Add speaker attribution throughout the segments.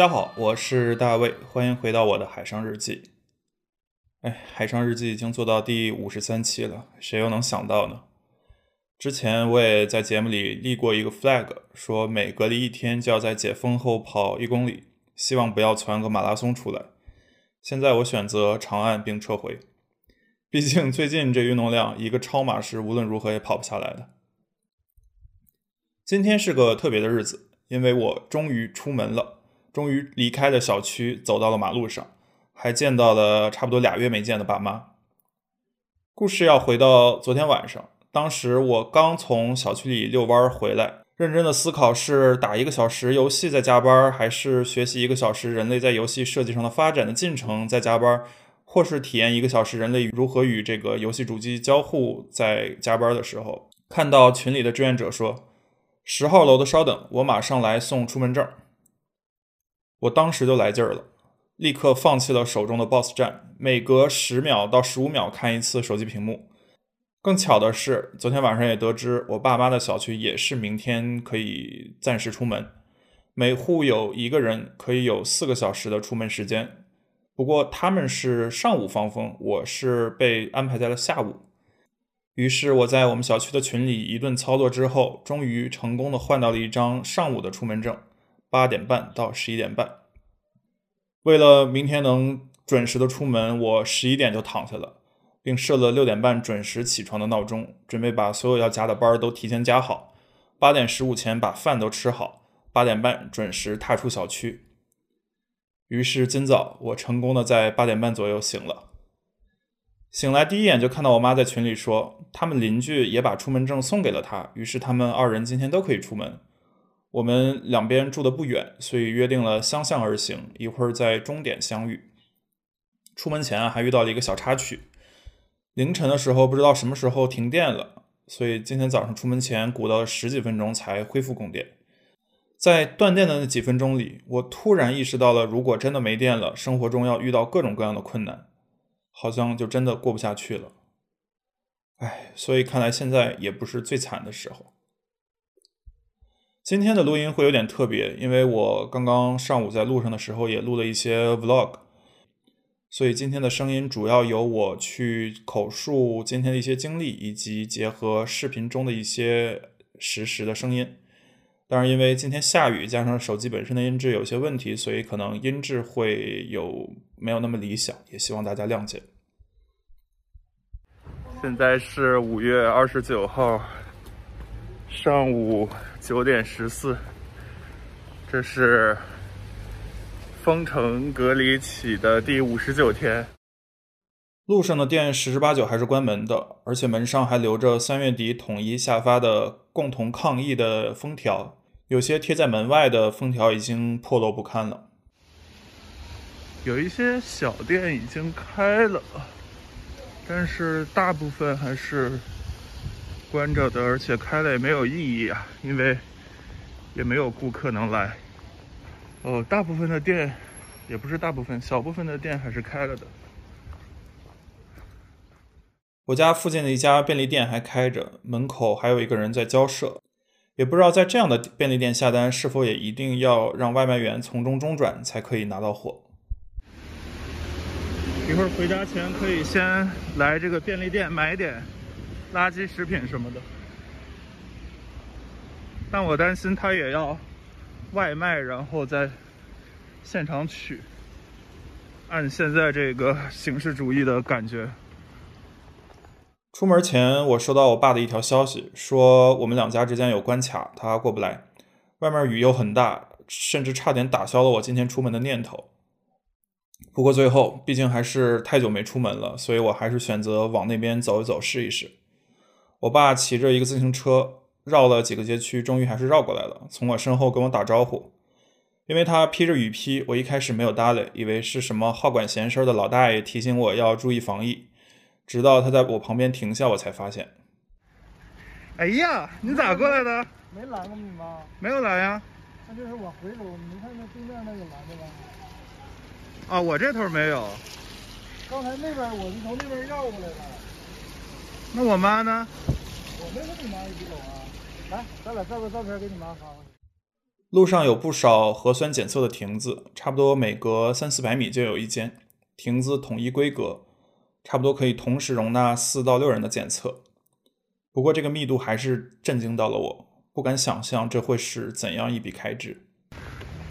Speaker 1: 大家好，我是大卫，欢迎回到我的海上日记。哎，海上日记已经做到第五十三期了，谁又能想到呢？之前我也在节目里立过一个 flag，说每隔离一天就要在解封后跑一公里，希望不要窜个马拉松出来。现在我选择长按并撤回，毕竟最近这运动量，一个超马是无论如何也跑不下来的。今天是个特别的日子，因为我终于出门了。终于离开了小区，走到了马路上，还见到了差不多俩月没见的爸妈。故事要回到昨天晚上，当时我刚从小区里遛弯回来，认真的思考是打一个小时游戏再加班，还是学习一个小时人类在游戏设计上的发展的进程再加班，或是体验一个小时人类如何与这个游戏主机交互在加班的时候，看到群里的志愿者说：“十号楼的稍等，我马上来送出门证。”我当时就来劲儿了，立刻放弃了手中的 BOSS 战，每隔十秒到十五秒看一次手机屏幕。更巧的是，昨天晚上也得知我爸妈的小区也是明天可以暂时出门，每户有一个人可以有四个小时的出门时间。不过他们是上午放风，我是被安排在了下午。于是我在我们小区的群里一顿操作之后，终于成功的换到了一张上午的出门证。八点半到十一点半，为了明天能准时的出门，我十一点就躺下了，并设了六点半准时起床的闹钟，准备把所有要加的班都提前加好，八点十五前把饭都吃好，八点半准时踏出小区。于是今早我成功的在八点半左右醒了，醒来第一眼就看到我妈在群里说，他们邻居也把出门证送给了她，于是他们二人今天都可以出门。我们两边住的不远，所以约定了相向而行，一会儿在终点相遇。出门前还遇到了一个小插曲，凌晨的时候不知道什么时候停电了，所以今天早上出门前鼓捣了十几分钟才恢复供电。在断电的那几分钟里，我突然意识到了，如果真的没电了，生活中要遇到各种各样的困难，好像就真的过不下去了。唉，所以看来现在也不是最惨的时候。今天的录音会有点特别，因为我刚刚上午在路上的时候也录了一些 vlog，所以今天的声音主要由我去口述今天的一些经历，以及结合视频中的一些实时的声音。当然，因为今天下雨，加上手机本身的音质有些问题，所以可能音质会有没有那么理想，也希望大家谅解。现在是五月二十九号上午。九点十四，这是封城隔离起的第五十九天。路上的店十之八九还是关门的，而且门上还留着三月底统一下发的共同抗疫的封条，有些贴在门外的封条已经破落不堪了。有一些小店已经开了，但是大部分还是。关着的，而且开了也没有意义啊，因为也没有顾客能来。哦，大部分的店，也不是大部分，小部分的店还是开了的。我家附近的一家便利店还开着，门口还有一个人在交涉。也不知道在这样的便利店下单，是否也一定要让外卖员从中中转才可以拿到货。一会儿回家前可以先来这个便利店买点。垃圾食品什么的，但我担心他也要外卖，然后再现场取。按现在这个形式主义的感觉，出门前我收到我爸的一条消息，说我们两家之间有关卡，他过不来。外面雨又很大，甚至差点打消了我今天出门的念头。不过最后，毕竟还是太久没出门了，所以我还是选择往那边走一走，试一试。我爸骑着一个自行车绕了几个街区，终于还是绕过来了，从我身后跟我打招呼。因为他披着雨披，我一开始没有搭理，以为是什么好管闲事的老大爷提醒我要注意防疫。直到他在我旁边停下，我才发现。哎呀，你咋过来的？
Speaker 2: 没拦过你吗？
Speaker 1: 没有拦呀。
Speaker 2: 那就是我回头，你没看见对面那有拦的吗？
Speaker 1: 啊，我这头没有。
Speaker 2: 刚才那边我是从那边绕过来的。
Speaker 1: 那我妈呢？
Speaker 2: 我没和你妈一起走啊。来，咱俩照个照片给你妈发过去。
Speaker 1: 路上有不少核酸检测的亭子，差不多每隔三四百米就有一间。亭子统一规格，差不多可以同时容纳四到六人的检测。不过这个密度还是震惊到了我，不敢想象这会是怎样一笔开支。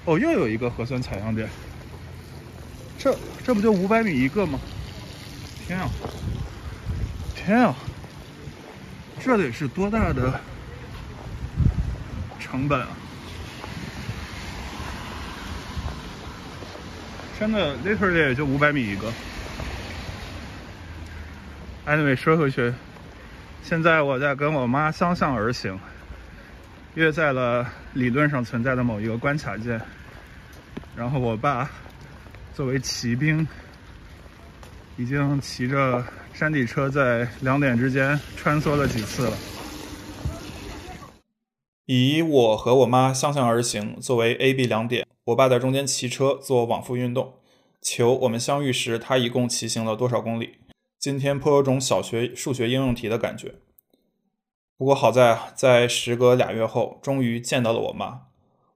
Speaker 3: 哦，又有一个核酸采样点，这这不就五百米一个吗？天啊！天啊！这得是多大的成本啊！真的，literally 也就五百米一个。Anyway，说回去，现在我在跟我妈相向而行，约在了理论上存在的某一个关卡见。然后我爸作为骑兵，已经骑着山地车在两点之间穿梭了几次了。
Speaker 1: 以我和我妈相向而行作为 A、B 两点。我爸在中间骑车做往复运动，求我们相遇时他一共骑行了多少公里。今天颇有种小学数学应用题的感觉。不过好在啊，在时隔俩月后，终于见到了我妈。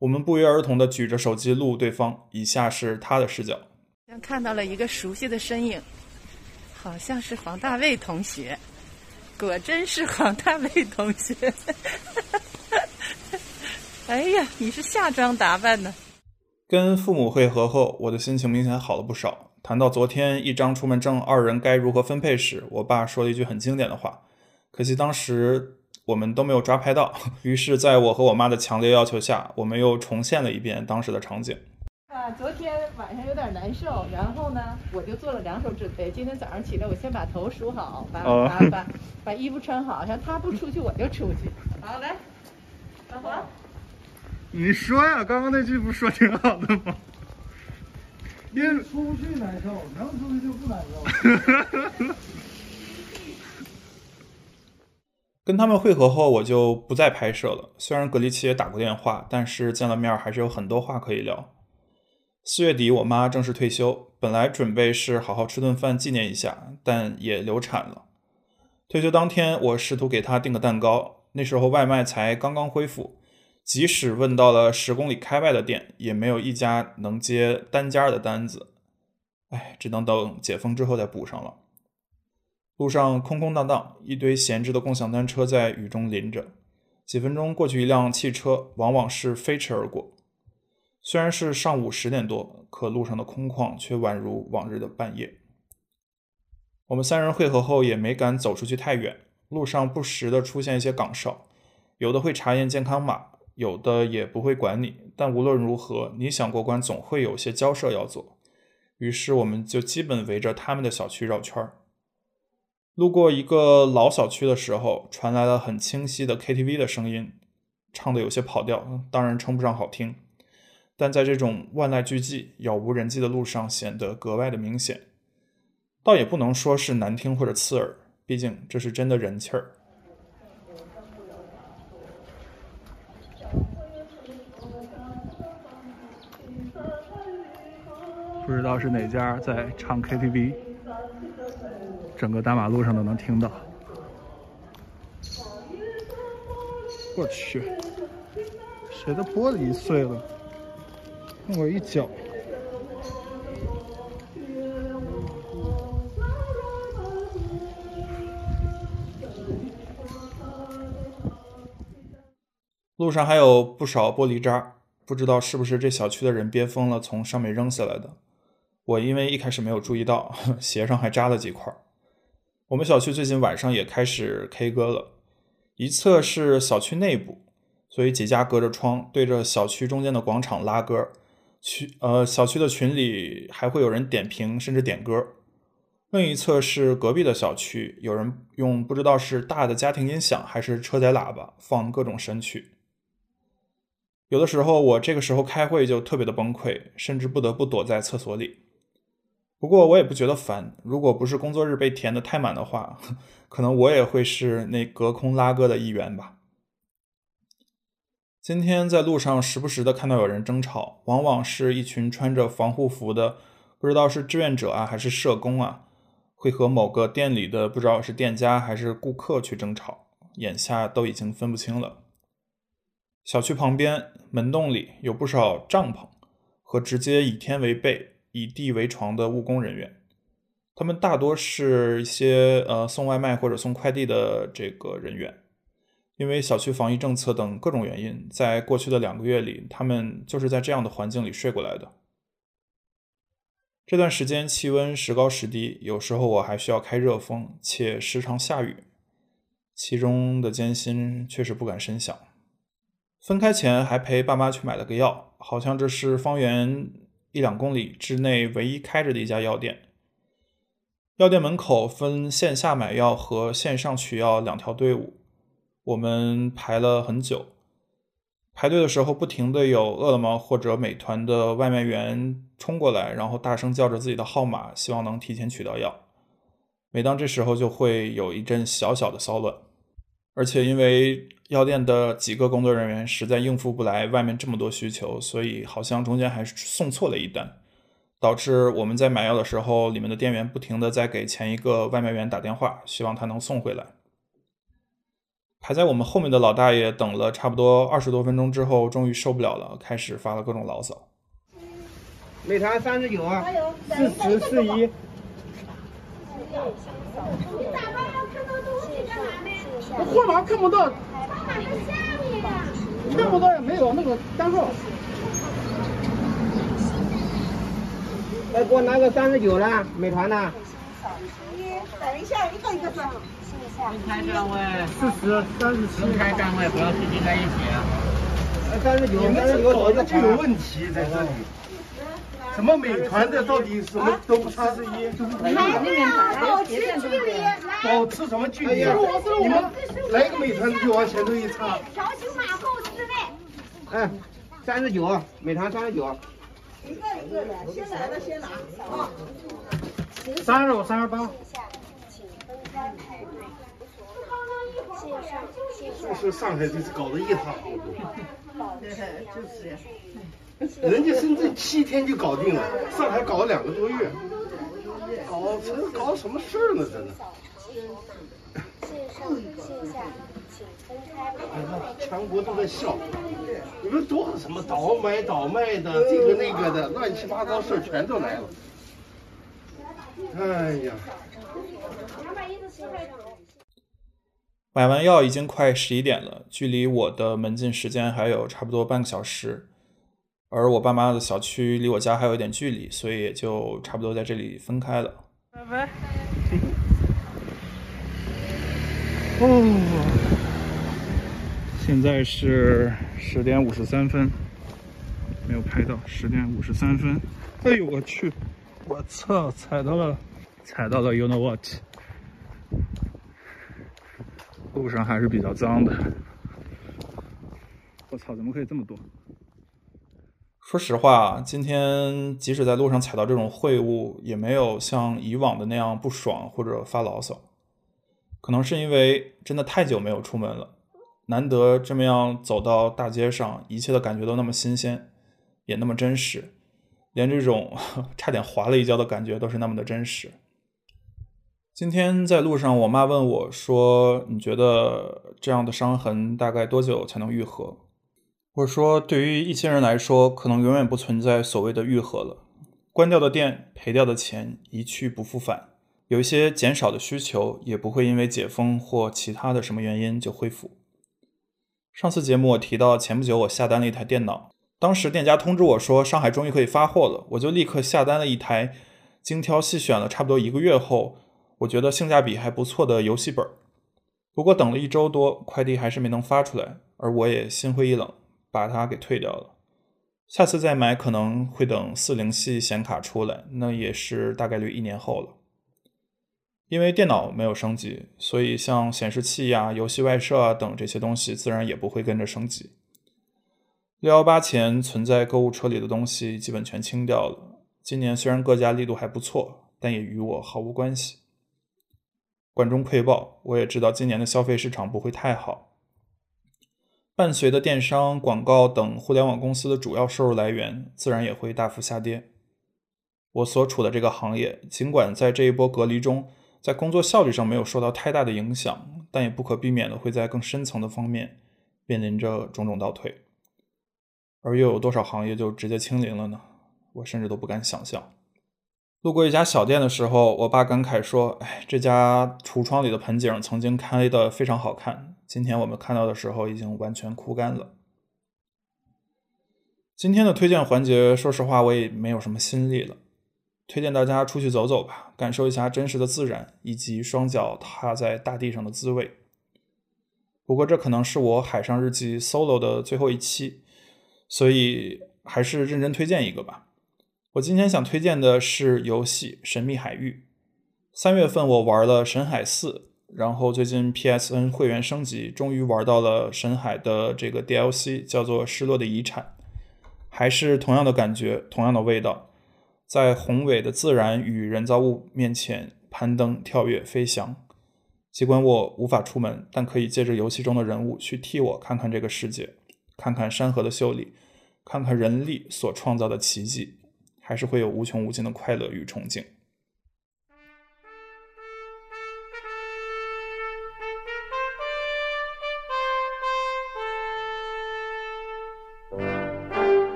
Speaker 1: 我们不约而同地举着手机录对方，以下是他的视角。
Speaker 4: 看到了一个熟悉的身影，好像是黄大卫同学。果真是黄大卫同学。哎呀，你是夏装打扮呢。
Speaker 1: 跟父母会合后，我的心情明显好了不少。谈到昨天一张出门证二人该如何分配时，我爸说了一句很经典的话。可惜当时我们都没有抓拍到，于是在我和我妈的强烈要求下，我们又重现了一遍当时的场景。
Speaker 4: 啊，昨天晚上有点难受，然后呢，我就做了两手准备。今天早上起来，我先把头梳好，把把 把把衣服穿好，像他不出去，我就出去。好，来，老黄。
Speaker 3: 你说呀，刚刚那句不说挺好的吗？
Speaker 2: 因为出不去难受，能出去就不难受。
Speaker 1: 跟他们会合后，我就不再拍摄了。虽然隔离期也打过电话，但是见了面还是有很多话可以聊。四月底，我妈正式退休，本来准备是好好吃顿饭纪念一下，但也流产了。退休当天，我试图给她订个蛋糕，那时候外卖才刚刚恢复。即使问到了十公里开外的店，也没有一家能接单家的单子。哎，只能等解封之后再补上了。路上空空荡荡，一堆闲置的共享单车在雨中淋着。几分钟过去，一辆汽车往往是飞驰而过。虽然是上午十点多，可路上的空旷却宛如往日的半夜。我们三人会合后，也没敢走出去太远。路上不时的出现一些岗哨，有的会查验健康码。有的也不会管你，但无论如何，你想过关总会有些交涉要做。于是我们就基本围着他们的小区绕圈儿。路过一个老小区的时候，传来了很清晰的 KTV 的声音，唱的有些跑调，当然称不上好听，但在这种万籁俱寂、杳无人迹的路上显得格外的明显。倒也不能说是难听或者刺耳，毕竟这是真的人气儿。
Speaker 3: 不知道是哪家在唱 KTV，整个大马路上都能听到。我去，谁的玻璃碎了？我一脚。
Speaker 1: 路上还有不少玻璃渣，不知道是不是这小区的人憋疯了，从上面扔下来的。我因为一开始没有注意到，鞋上还扎了几块。我们小区最近晚上也开始 K 歌了，一侧是小区内部，所以几家隔着窗对着小区中间的广场拉歌。区呃小区的群里还会有人点评甚至点歌。另一侧是隔壁的小区，有人用不知道是大的家庭音响还是车载喇叭放各种神曲。有的时候我这个时候开会就特别的崩溃，甚至不得不躲在厕所里。不过我也不觉得烦，如果不是工作日被填的太满的话，可能我也会是那隔空拉歌的一员吧。今天在路上时不时的看到有人争吵，往往是一群穿着防护服的，不知道是志愿者啊还是社工啊，会和某个店里的不知道是店家还是顾客去争吵，眼下都已经分不清了。小区旁边门洞里有不少帐篷和直接以天为被、以地为床的务工人员。他们大多是一些呃送外卖或者送快递的这个人员，因为小区防疫政策等各种原因，在过去的两个月里，他们就是在这样的环境里睡过来的。这段时间气温时高时低，有时候我还需要开热风，且时常下雨，其中的艰辛确实不敢深想。分开前还陪爸妈去买了个药，好像这是方圆一两公里之内唯一开着的一家药店。药店门口分线下买药和线上取药两条队伍，我们排了很久。排队的时候，不停的有饿了么或者美团的外卖员冲过来，然后大声叫着自己的号码，希望能提前取到药。每当这时候，就会有一阵小小的骚乱。而且因为药店的几个工作人员实在应付不来外面这么多需求，所以好像中间还是送错了一单。导致我们在买药的时候，里面的店员不停的在给前一个外卖员打电话，希望他能送回来。排在我们后面的老大爷等了差不多二十多分钟之后，终于受不了了，开始发了各种牢骚。
Speaker 5: 美团三十九啊，四十四一。
Speaker 2: 你咋把看到东西干嘛呢我货码看不到。号码在下面的。看不到也没有那个单号。
Speaker 5: 来，给我拿个三十九的，美团的。
Speaker 2: 等一下，一个一个算。
Speaker 5: 分开站位，四十、三十七。分开站位，不要聚集在一起。三十九，三十九，
Speaker 2: 搞的就有问题在这里。什么美团的到底什么都不差之一？
Speaker 6: 还是要保持距离。
Speaker 2: 保持什么距离？你们来一个美团就往前头一插。
Speaker 6: 条形码后四位。
Speaker 5: 哎，三十九，美团三十九。
Speaker 2: 一个一个的，先来的先拿啊！
Speaker 5: 三十五、三十八。
Speaker 2: 就是上海这次搞得一塌糊涂。就是呀。人家深圳七天就搞定了，上海搞了两个多月。搞成搞什么事儿呢？真的。线上线下。全国都在笑，你们多什么倒买倒卖的，这个那个的，乱七八糟事全都来了。哎呀！
Speaker 1: 买完药已经快十一点了，距离我的门禁时间还有差不多半个小时，而我爸妈的小区离我家还有一点距离，所以也就差不多在这里分开了。拜拜。
Speaker 3: 哦。现在是十点五十三分，没有拍到。十点五十三分，哎呦我去，我操，踩到了，踩到了，you know what？路上还是比较脏的。我操，怎么可以这么多？
Speaker 1: 说实话，今天即使在路上踩到这种秽物，也没有像以往的那样不爽或者发牢骚。可能是因为真的太久没有出门了。难得这么样走到大街上，一切的感觉都那么新鲜，也那么真实，连这种 差点滑了一跤的感觉都是那么的真实。今天在路上，我妈问我说：“你觉得这样的伤痕大概多久才能愈合？”我说：“对于一些人来说，可能永远不存在所谓的愈合了。关掉的店，赔掉的钱，一去不复返。有一些减少的需求，也不会因为解封或其他的什么原因就恢复。”上次节目我提到，前不久我下单了一台电脑，当时店家通知我说上海终于可以发货了，我就立刻下单了一台，精挑细选了差不多一个月后，我觉得性价比还不错的游戏本。不过等了一周多，快递还是没能发出来，而我也心灰意冷，把它给退掉了。下次再买可能会等四零系显卡出来，那也是大概率一年后了。因为电脑没有升级，所以像显示器呀、游戏外设啊等这些东西，自然也不会跟着升级。六幺八前存在购物车里的东西，基本全清掉了。今年虽然各家力度还不错，但也与我毫无关系。管中窥豹，我也知道今年的消费市场不会太好。伴随的电商、广告等互联网公司的主要收入来源，自然也会大幅下跌。我所处的这个行业，尽管在这一波隔离中，在工作效率上没有受到太大的影响，但也不可避免的会在更深层的方面面临着种种倒退，而又有多少行业就直接清零了呢？我甚至都不敢想象。路过一家小店的时候，我爸感慨说：“哎，这家橱窗里的盆景曾经开得非常好看，今天我们看到的时候已经完全枯干了。”今天的推荐环节，说实话我也没有什么心力了。推荐大家出去走走吧，感受一下真实的自然以及双脚踏在大地上的滋味。不过这可能是我海上日记 solo 的最后一期，所以还是认真推荐一个吧。我今天想推荐的是游戏《神秘海域》。三月份我玩了《神海四》，然后最近 PSN 会员升级，终于玩到了神海的这个 DLC，叫做《失落的遗产》，还是同样的感觉，同样的味道，在宏伟的自然与人造物面前攀登、跳跃、飞翔。尽管我无法出门，但可以借着游戏中的人物去替我看看这个世界，看看山河的秀丽，看看人力所创造的奇迹。还是会有无穷无尽的快乐与憧憬。